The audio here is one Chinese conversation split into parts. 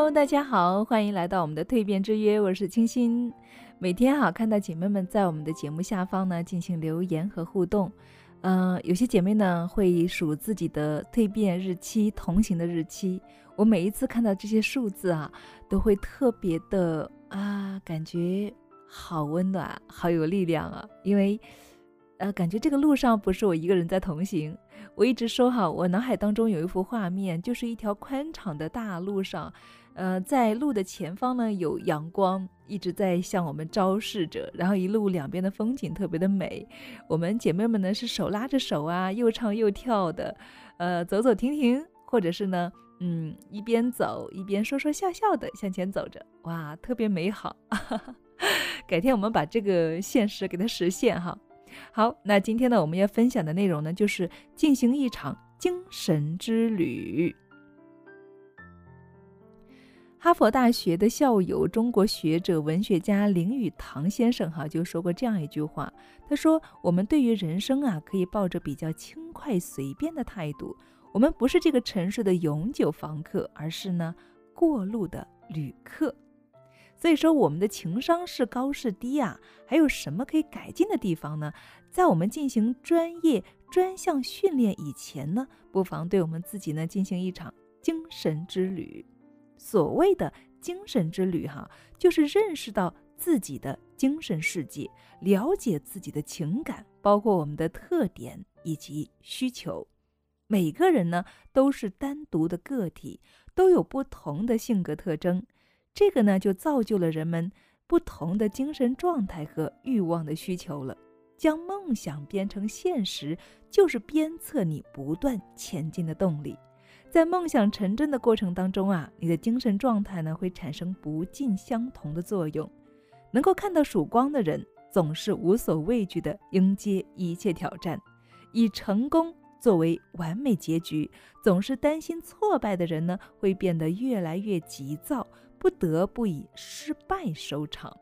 Hello，大家好，欢迎来到我们的蜕变之约，我是清新。每天哈看到姐妹们在我们的节目下方呢进行留言和互动，嗯，有些姐妹呢会数自己的蜕变日期、同行的日期。我每一次看到这些数字啊，都会特别的啊，感觉好温暖，好有力量啊，因为。呃，感觉这个路上不是我一个人在同行。我一直说哈，我脑海当中有一幅画面，就是一条宽敞的大路上，呃，在路的前方呢有阳光一直在向我们昭示着，然后一路两边的风景特别的美。我们姐妹们呢是手拉着手啊，又唱又跳的，呃，走走停停，或者是呢，嗯，一边走一边说说笑笑的向前走着，哇，特别美好。改天我们把这个现实给它实现哈。好，那今天呢，我们要分享的内容呢，就是进行一场精神之旅。哈佛大学的校友、中国学者、文学家林语堂先生哈就说过这样一句话，他说：“我们对于人生啊，可以抱着比较轻快随便的态度。我们不是这个城市的永久房客，而是呢过路的旅客。”所以说，我们的情商是高是低啊？还有什么可以改进的地方呢？在我们进行专业专项训练以前呢，不妨对我们自己呢进行一场精神之旅。所谓的精神之旅，哈，就是认识到自己的精神世界，了解自己的情感，包括我们的特点以及需求。每个人呢都是单独的个体，都有不同的性格特征。这个呢，就造就了人们不同的精神状态和欲望的需求了。将梦想变成现实，就是鞭策你不断前进的动力。在梦想成真的过程当中啊，你的精神状态呢会产生不尽相同的作用。能够看到曙光的人，总是无所畏惧地迎接一切挑战，以成功作为完美结局。总是担心挫败的人呢，会变得越来越急躁。不得不以失败收场，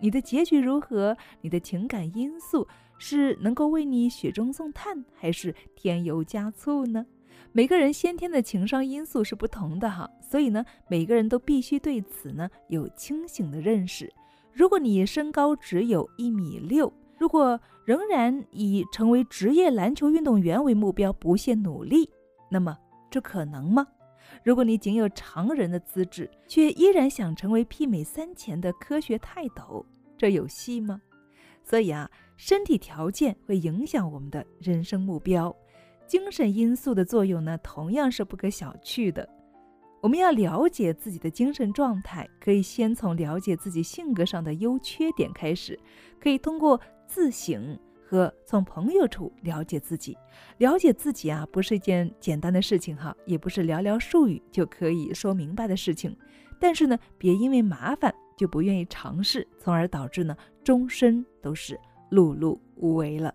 你的结局如何？你的情感因素是能够为你雪中送炭，还是添油加醋呢？每个人先天的情商因素是不同的哈，所以呢，每个人都必须对此呢有清醒的认识。如果你身高只有一米六，如果仍然以成为职业篮球运动员为目标，不懈努力，那么这可能吗？如果你仅有常人的资质，却依然想成为媲美三钱的科学泰斗，这有戏吗？所以啊，身体条件会影响我们的人生目标，精神因素的作用呢，同样是不可小觑的。我们要了解自己的精神状态，可以先从了解自己性格上的优缺点开始，可以通过自省。和从朋友处了解自己，了解自己啊，不是一件简单的事情哈，也不是寥寥数语就可以说明白的事情。但是呢，别因为麻烦就不愿意尝试，从而导致呢终身都是碌碌无为了。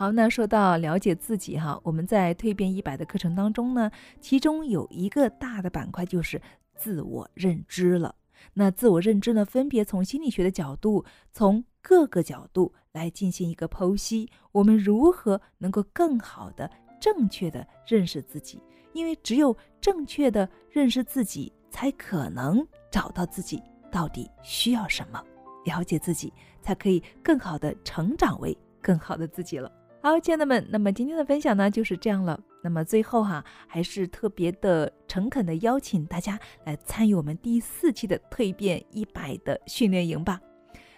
好，那说到了解自己哈，我们在蜕变一百的课程当中呢，其中有一个大的板块就是自我认知了。那自我认知呢，分别从心理学的角度，从各个角度来进行一个剖析。我们如何能够更好的、正确的认识自己？因为只有正确的认识自己，才可能找到自己到底需要什么，了解自己，才可以更好的成长为更好的自己了。好，亲爱的们，那么今天的分享呢就是这样了。那么最后哈，还是特别的诚恳的邀请大家来参与我们第四期的蜕变一百的训练营吧。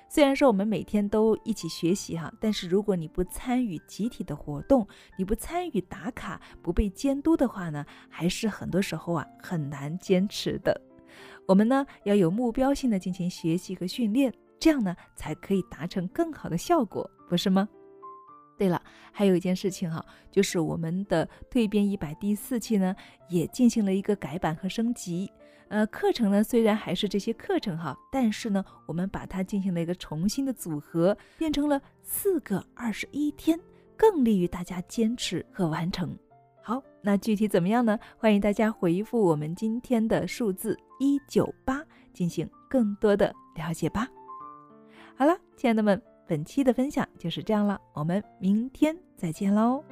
虽然说我们每天都一起学习哈，但是如果你不参与集体的活动，你不参与打卡，不被监督的话呢，还是很多时候啊很难坚持的。我们呢要有目标性的进行学习和训练，这样呢才可以达成更好的效果，不是吗？对了，还有一件事情哈，就是我们的蜕变一百第四期呢，也进行了一个改版和升级。呃，课程呢虽然还是这些课程哈，但是呢，我们把它进行了一个重新的组合，变成了四个二十一天，更利于大家坚持和完成。好，那具体怎么样呢？欢迎大家回复我们今天的数字一九八，进行更多的了解吧。好了，亲爱的们。本期的分享就是这样了，我们明天再见喽。